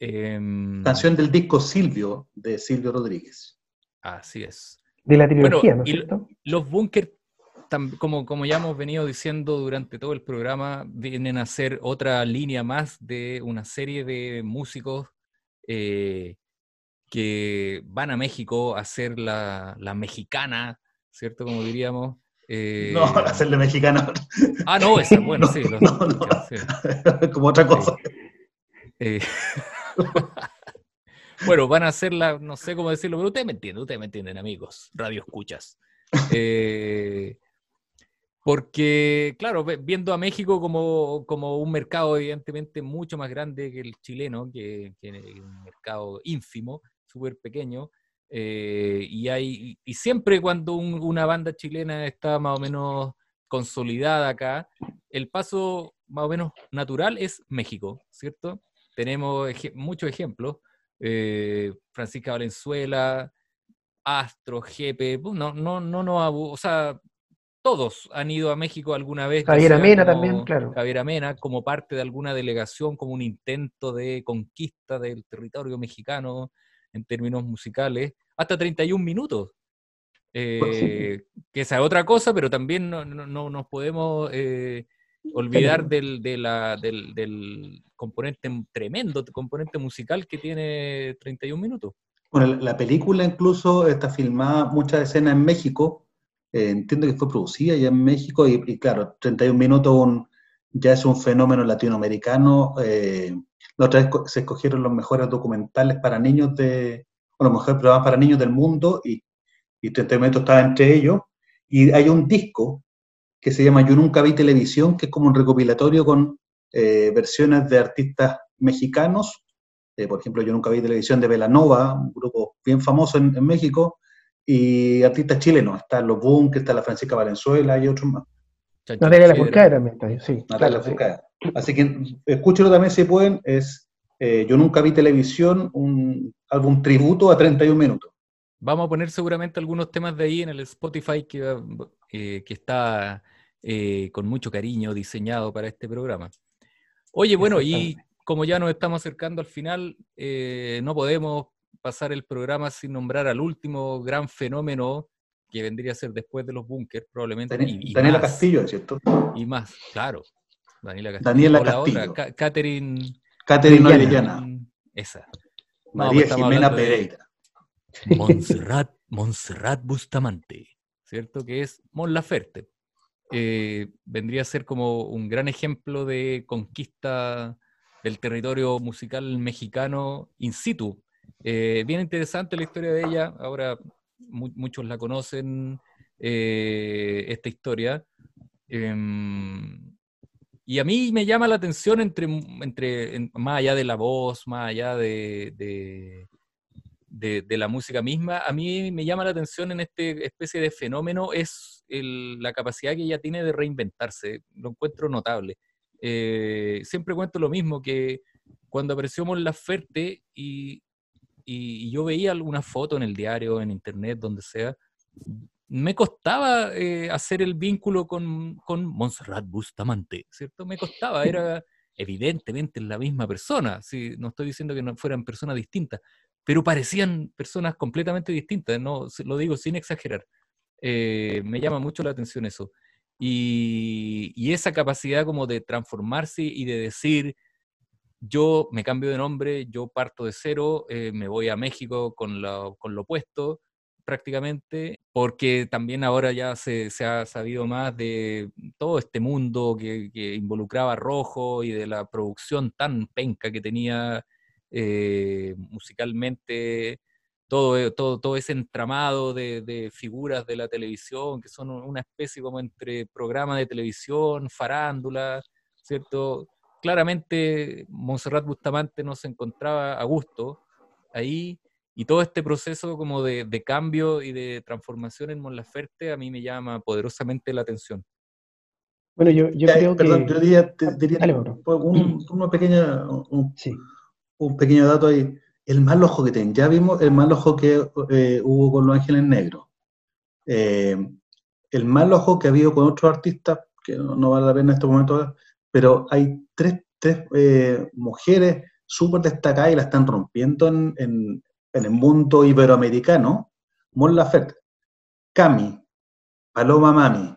Em, Canción del disco Silvio, de Silvio Rodríguez. Así es. De la trilogía, ¿no es y cierto? Los bunkers, como, como ya hemos venido diciendo durante todo el programa, vienen a ser otra línea más de una serie de músicos eh, que van a México a hacer la, la mexicana ¿cierto? Como diríamos. Eh, No, hacerle mexicano. Ah, no, esa, bueno, sí. los- No, no. sí. Como otra cosa. Eh, bueno, van a hacerla, no sé cómo decirlo, pero ustedes me entienden, ustedes me entienden, amigos, radio escuchas. Eh, porque, claro, viendo a México como, como un mercado evidentemente mucho más grande que el chileno, que, que un mercado ínfimo, súper pequeño, eh, y, hay, y siempre cuando un- una banda chilena está más o menos consolidada acá, el paso más o menos natural es México, ¿cierto? Tenemos muchos ejemplos. eh, Francisca Valenzuela, Astro, Jepe, no, no, no, no, o sea, todos han ido a México alguna vez. Javier Amena como también, claro. Javier Amena, como parte de alguna delegación, como un intento de conquista del territorio mexicano en términos musicales, hasta 31 minutos. Eh, que esa es otra cosa, pero también no, no- no nos podemos eh, olvidar del, de la- del, del componente tremendo, componente musical que tiene 31 minutos. Bueno, la- la película incluso está filmada, muchas escenas en México. eh, entiendo que fue producida ya en México y, y claro, 31 minutos un- ya es un fenómeno latinoamericano. eh, la otra vez se escogieron los mejores documentales para niños de, o los mejores programas para niños del mundo y, y 31 minutos estaba entre ellos. Y hay un disco que se llama Yo Nunca Vi Televisión, que es como un recopilatorio con eh, versiones de artistas mexicanos eh, por ejemplo, yo nunca vi televisión de Velanova, un grupo bien famoso en, en México, y artistas chilenos. Están los Bunkers, está la Francisca Valenzuela y otros más. Natalia. Lafourcade también está ahí, sí. Natalia claro, sí. Lafourcade. Así que escúchelo también si pueden. Es eh, Yo nunca vi televisión, un álbum tributo a 31 minutos. Vamos a poner seguramente algunos temas de ahí en el Spotify que, eh, que está eh, con mucho cariño diseñado para este programa. Oye, bueno, y como ya nos estamos acercando al final, no podemos pasar el programa sin nombrar al último gran fenómeno que vendría a ser después de los bunkers, probablemente. Y- y Daniela más, Castillo, ¿cierto? Y más, claro. Daniela Castillo. Daniela Castillo. otra, Ca- Catherine. Caterina Orellana. Esa. Pues María estamos Jimena Pereira. Montserrat, Montserrat Bustamante, ¿cierto? Que es Mon Laferte. Eh, vendría a ser como un gran ejemplo de conquista del territorio musical mexicano in situ. Eh, bien interesante la historia de ella, ahora mu- muchos la conocen, eh, esta historia. Em, y a mí me llama la atención entre, entre en- más allá de la voz, más allá de, de- la música misma, a mí me llama la atención en este especie de fenómeno es la capacidad que ella tiene de reinventarse. Lo encuentro notable. Eh, siempre cuento lo mismo, que cuando apareció Mon Laferte y, y, y yo veía alguna foto en el diario, en internet, donde sea, me costaba eh, hacer el vínculo con, con Montserrat Bustamante, ¿cierto? Me costaba, era evidentemente la misma persona, sí, no estoy diciendo que no fueran personas distintas, pero parecían personas completamente distintas, no lo digo sin exagerar. Eh, me llama mucho la atención eso. Y, y esa capacidad como de transformarse y de decir, yo me cambio de nombre, yo parto de cero, eh, me voy a México con lo, con lo opuesto prácticamente, porque también ahora ya se, se ha sabido más de todo este mundo que, involucraba a Rojo y de la producción tan penca que tenía eh, musicalmente, todo, e- todo, todo ese entramado de, de figuras de la televisión, que son una especie como entre programa de televisión, farándula, ¿cierto? Claramente Montserrat Bustamante no se encontraba a gusto ahí, y todo este proceso como de, de cambio y de transformación en Mon Laferte a mí me llama poderosamente la atención. Bueno, yo, yo Ya, creo perdón, que... yo diría, te- diría Dale, Mauro. un, una pequeña, un, Sí. un pequeño dato ahí. El mal ojo que tienen. Ya vimos el mal ojo que eh, hubo con Los Ángeles Negros. Eh, el mal ojo que ha habido con otros artistas, que no, no vale la pena en este momento, pero hay tres, tres eh, mujeres súper destacadas y la están rompiendo en, en- en el mundo iberoamericano. Mon Laferte, Cami, Paloma Mami,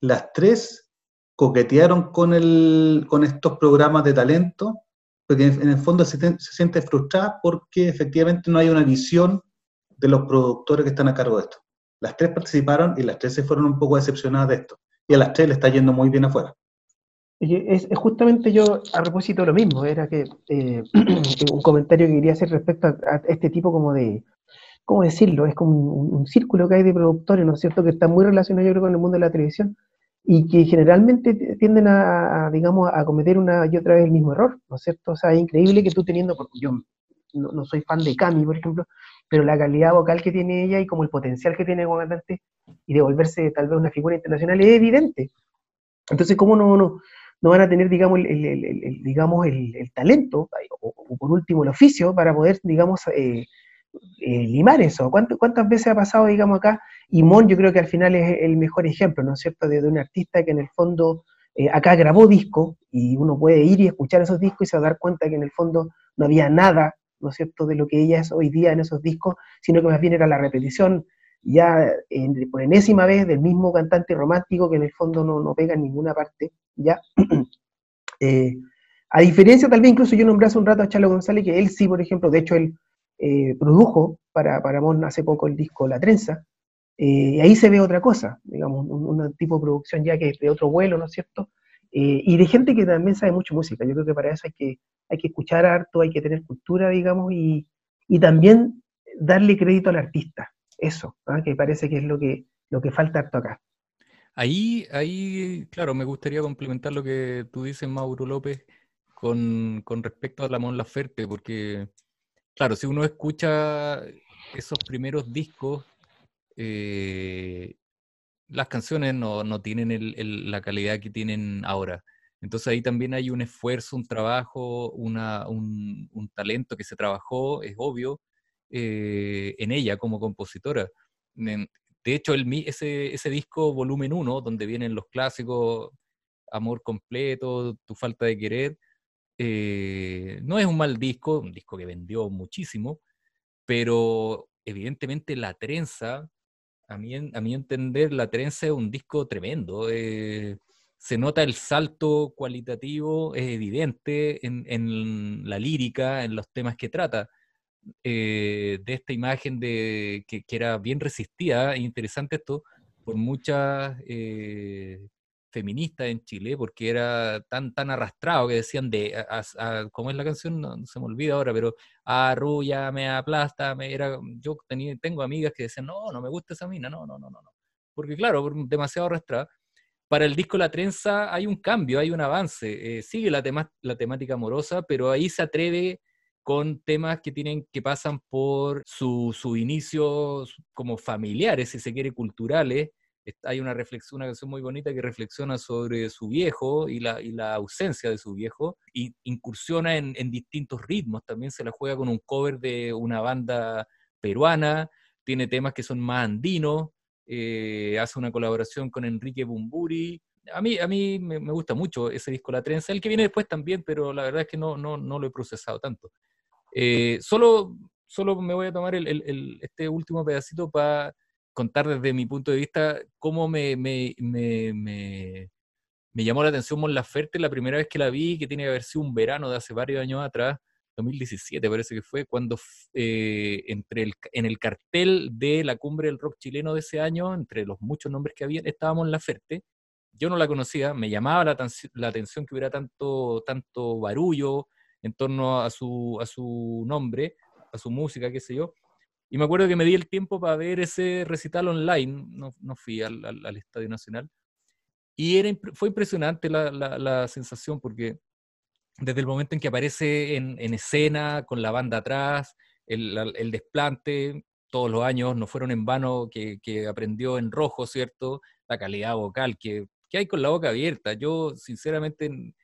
las tres coquetearon con, el, con estos programas de talento, porque en, el fondo se, se siente frustrada porque efectivamente no hay una visión de los productores que están a cargo de esto. Las tres participaron y las tres se fueron un poco decepcionadas de esto. Y a las tres le está yendo muy bien afuera. Es, justamente yo a propósito lo mismo, era que eh, un comentario que quería hacer respecto a, este tipo como de, ¿cómo decirlo? Es como un, círculo que hay de productores, ¿no es cierto?, que está muy relacionado yo creo con el mundo de la televisión y que generalmente tienden a, digamos, a cometer una y otra vez el mismo error, ¿no es cierto? O sea, es increíble que tú teniendo, porque yo no, no soy fan de Cami, por ejemplo, pero la calidad vocal que tiene ella y como el potencial que tiene como cantante y de volverse tal vez una figura internacional es evidente. Entonces, ¿cómo no, no, no van a tener, digamos, el, digamos, el, talento, o, por último el oficio, para poder, digamos, eh, eh, limar eso? ¿Cuánto- ¿Cuántas veces ha pasado, digamos, acá? Y Mon yo creo que al final es el mejor ejemplo, ¿no es cierto?, de, un artista que en el fondo eh, acá grabó disco y uno puede ir y escuchar esos discos y se dar cuenta que en el fondo no había nada, ¿no es cierto?, de lo que ella es hoy día en esos discos, sino que más bien era la repetición ya en- por enésima vez del mismo cantante romántico que en el fondo no, no pega en ninguna parte, ¿ya? Eh, a diferencia, tal vez incluso yo nombré hace un rato a Chalo González, que él sí, por ejemplo, de hecho él eh, produjo para, para Mon hace poco el disco La Trenza, eh, y ahí se ve otra cosa, digamos, un, tipo de producción ya que es de otro vuelo, ¿no es cierto? Eh, y de gente que también sabe mucho música. Yo creo que para eso hay que, hay que escuchar harto, hay que tener cultura, digamos, y, y también darle crédito al artista. Eso, ¿ah? que parece que es lo que, lo que falta harto acá. Ahí, ahí, claro, me gustaría complementar lo que tú dices, Mauro López, con, con respecto a la Mon Laferte, porque, claro, si uno escucha esos primeros discos, eh, las canciones no, no tienen el- la calidad que tienen ahora. Entonces ahí también hay un esfuerzo, un trabajo, un, un talento que se trabajó, es obvio, eh, en ella como compositora. De hecho, ese, ese disco volumen 1, donde vienen los clásicos, Amor completo, Tu falta de querer, eh, no es un mal disco, un disco que vendió muchísimo, pero evidentemente La Trenza, a mi, a mi entender, La Trenza es un disco tremendo. eh, se nota el salto cualitativo, es evidente en, en la lírica, en los temas que trata eh, de esta imagen de que, era bien resistida, e interesante esto, por muchas eh, feministas en Chile, porque era tan, tan arrastrado que decían de, ¿cómo es la canción? No, se me olvida ahora, pero arrúllame, aplástame, era, yo tenía, tengo amigas que decían, no, no me gusta esa mina, no, no, no, no, no, porque claro, demasiado arrastrada. Para el disco La Trenza hay un cambio, hay un avance, eh, sigue la, tema, la temática amorosa, pero ahí se atreve con temas que tienen que pasan por su, su inicio como familiares, si se quiere, culturales. Es- Hay una reflexión, una canción muy bonita que reflexiona sobre su viejo y la, y la ausencia de su viejo, y incursiona en, en distintos ritmos, también se la juega con un cover de una banda peruana, tiene temas que son más andinos, eh, hace una colaboración con Enrique Bumburi. A mí, a mí me, me gusta mucho ese disco La Trenza, el que viene después también, pero la verdad es que no, no, no lo he procesado tanto. Eh, solo, solo me voy a tomar el- este último pedacito para contar desde mi punto de vista cómo me, me, me, me- llamó la atención Mon Laferte la primera vez que la vi, que tiene que haber sido un verano de hace varios años atrás, 2017 parece que fue, cuando eh, entre en el cartel de la cumbre del rock chileno de ese año, entre los muchos nombres que había, estaba Mon Laferte. Yo no la conocía, me llamaba la, la atención que hubiera tanto, tanto barullo en torno a su, a su nombre, a su música, qué sé yo. Y me acuerdo que me di el tiempo para ver ese recital online, no, no fui al, al- al Estadio Nacional, y era, fue impresionante la, la- la sensación porque desde el momento en que aparece en, en escena, con la banda atrás, el, el desplante, todos los años no fueron en vano que, que aprendió en rojo, ¿cierto? La calidad vocal que, que hay con la boca abierta. Yo, sinceramente, en-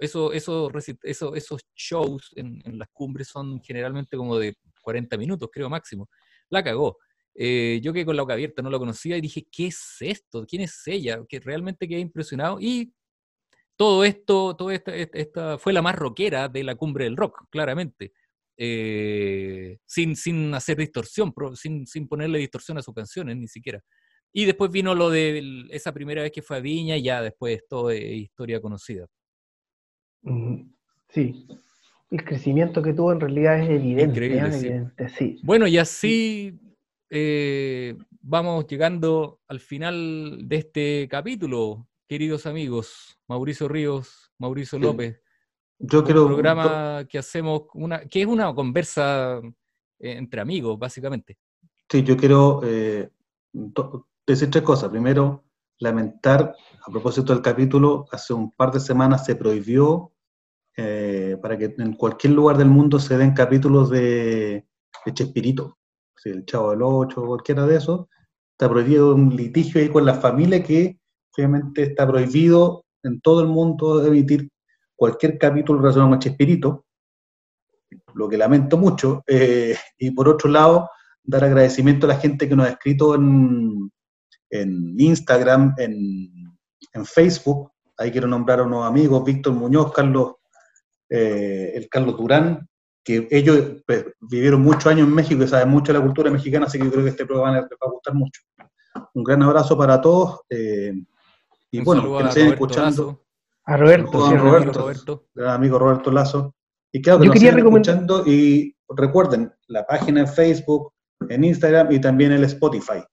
eso, eso, eso- esos shows en, en las cumbres son generalmente como de 40 minutos, creo máximo. La cagó. Eh, yo que con la boca abierta no lo conocía y dije, ¿qué es esto? ¿Quién es ella? Que realmente quedé impresionado y todo esto, todo esta, esta- fue la más rockera de la cumbre del rock, claramente. Eh, sin, sin hacer distorsión, sin, sin ponerle distorsión a sus canciones, ni siquiera. Y después vino lo de esa primera vez que fue a Viña, y ya después todo es historia conocida. Mm, Sí. El crecimiento que tuvo en realidad es evidente, Increíble, ¿eh? sí. evidente, sí. Bueno, y así, eh, vamos llegando al final de este capítulo, queridos amigos. Mauricio Ríos, Mauricio Sí. López. Yo un quiero. programa que hacemos, una, que es una conversa eh, entre amigos, básicamente. Sí, yo quiero eh, decir tres cosas. Primero, lamentar, a propósito del capítulo, hace un par de semanas se prohibió eh, para que en cualquier lugar del mundo se den capítulos de, Chespirito, si el Chavo del Ocho, cualquiera de esos. Está prohibido un litigio ahí con la familia que obviamente está prohibido en todo el mundo emitir cualquier capítulo relacionado con Chespirito, lo que lamento mucho. eh, y por otro lado, dar agradecimiento a la gente que nos ha escrito en, en Instagram, en, en Facebook. Ahí quiero nombrar a unos amigos, Víctor Muñoz, Carlos, eh, el Carlos Durán, que ellos pues, vivieron muchos años en México y saben mucho de la cultura mexicana, así que yo creo que este programa les va a gustar mucho. Un gran abrazo para todos. eh, y Un bueno, que nos sigan escuchando. Lazo, A Roberto, sí, a Roberto. Roberto. Roberto. gran amigo Roberto Lazo. Y claro, que Yo nos quería sigan recomend- escuchando y recuerden la página en Facebook, en Instagram y también el Spotify.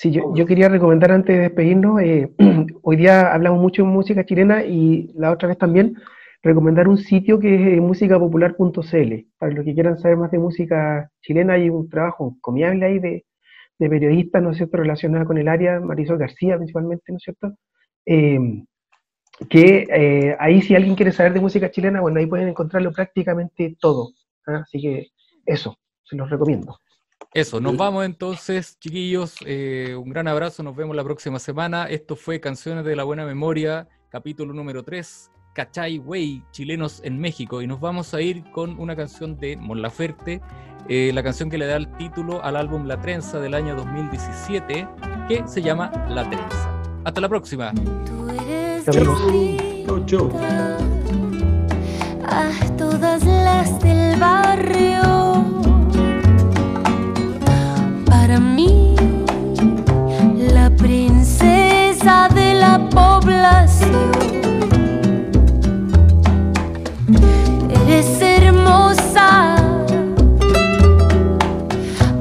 Sí, yo, yo quería recomendar antes de despedirnos, eh, hoy día hablamos mucho de música chilena y la otra vez también recomendar un sitio que es eh, musicapopular.cl. Para los que quieran saber más de música chilena, hay un trabajo encomiable ahí de, de periodistas, ¿no es cierto?, relacionada con el área, Marisol García principalmente, ¿no es cierto? Eh, que eh, ahí si alguien quiere saber de música chilena, bueno, ahí pueden encontrarlo prácticamente todo. ¿ah? Así que eso, se los recomiendo. Eso, nos vamos entonces, chiquillos. eh, un gran abrazo, nos vemos la próxima semana. Esto fue Canciones de la Buena Memoria, capítulo número 3, Cachay Wey, chilenos en México. Y nos vamos a ir con una canción de Mon Laferte, eh, la canción que le da el título al álbum La Trenza del año 2017, que se llama La Trenza. Hasta la próxima. Tú eres. Chau, a todas las del barrio. Eres hermosa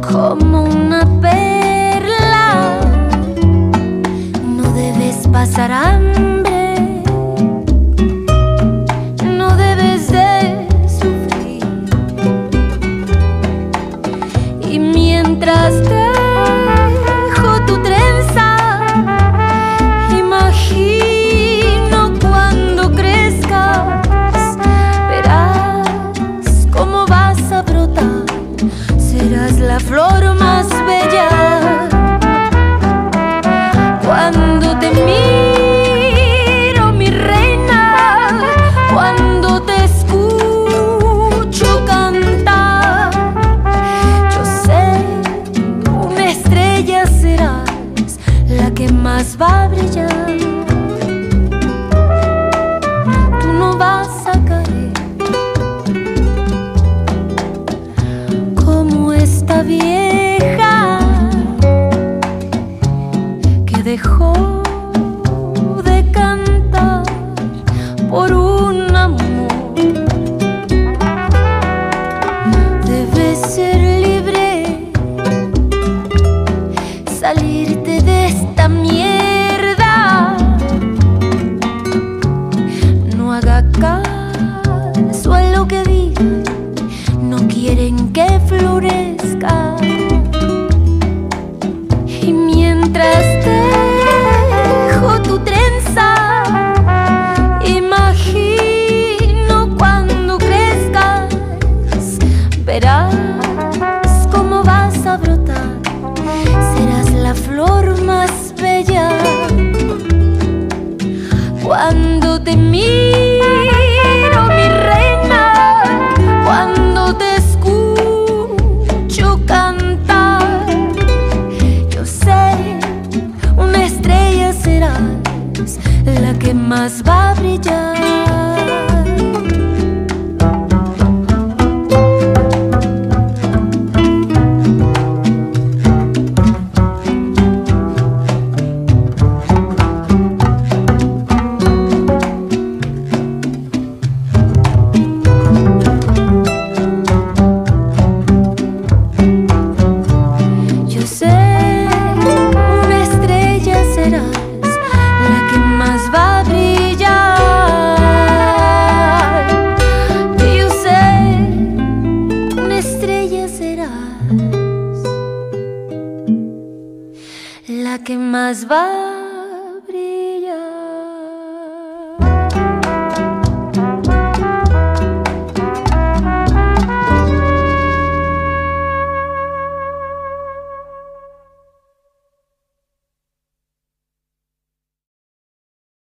como una perla. No debes pasar hambre, ser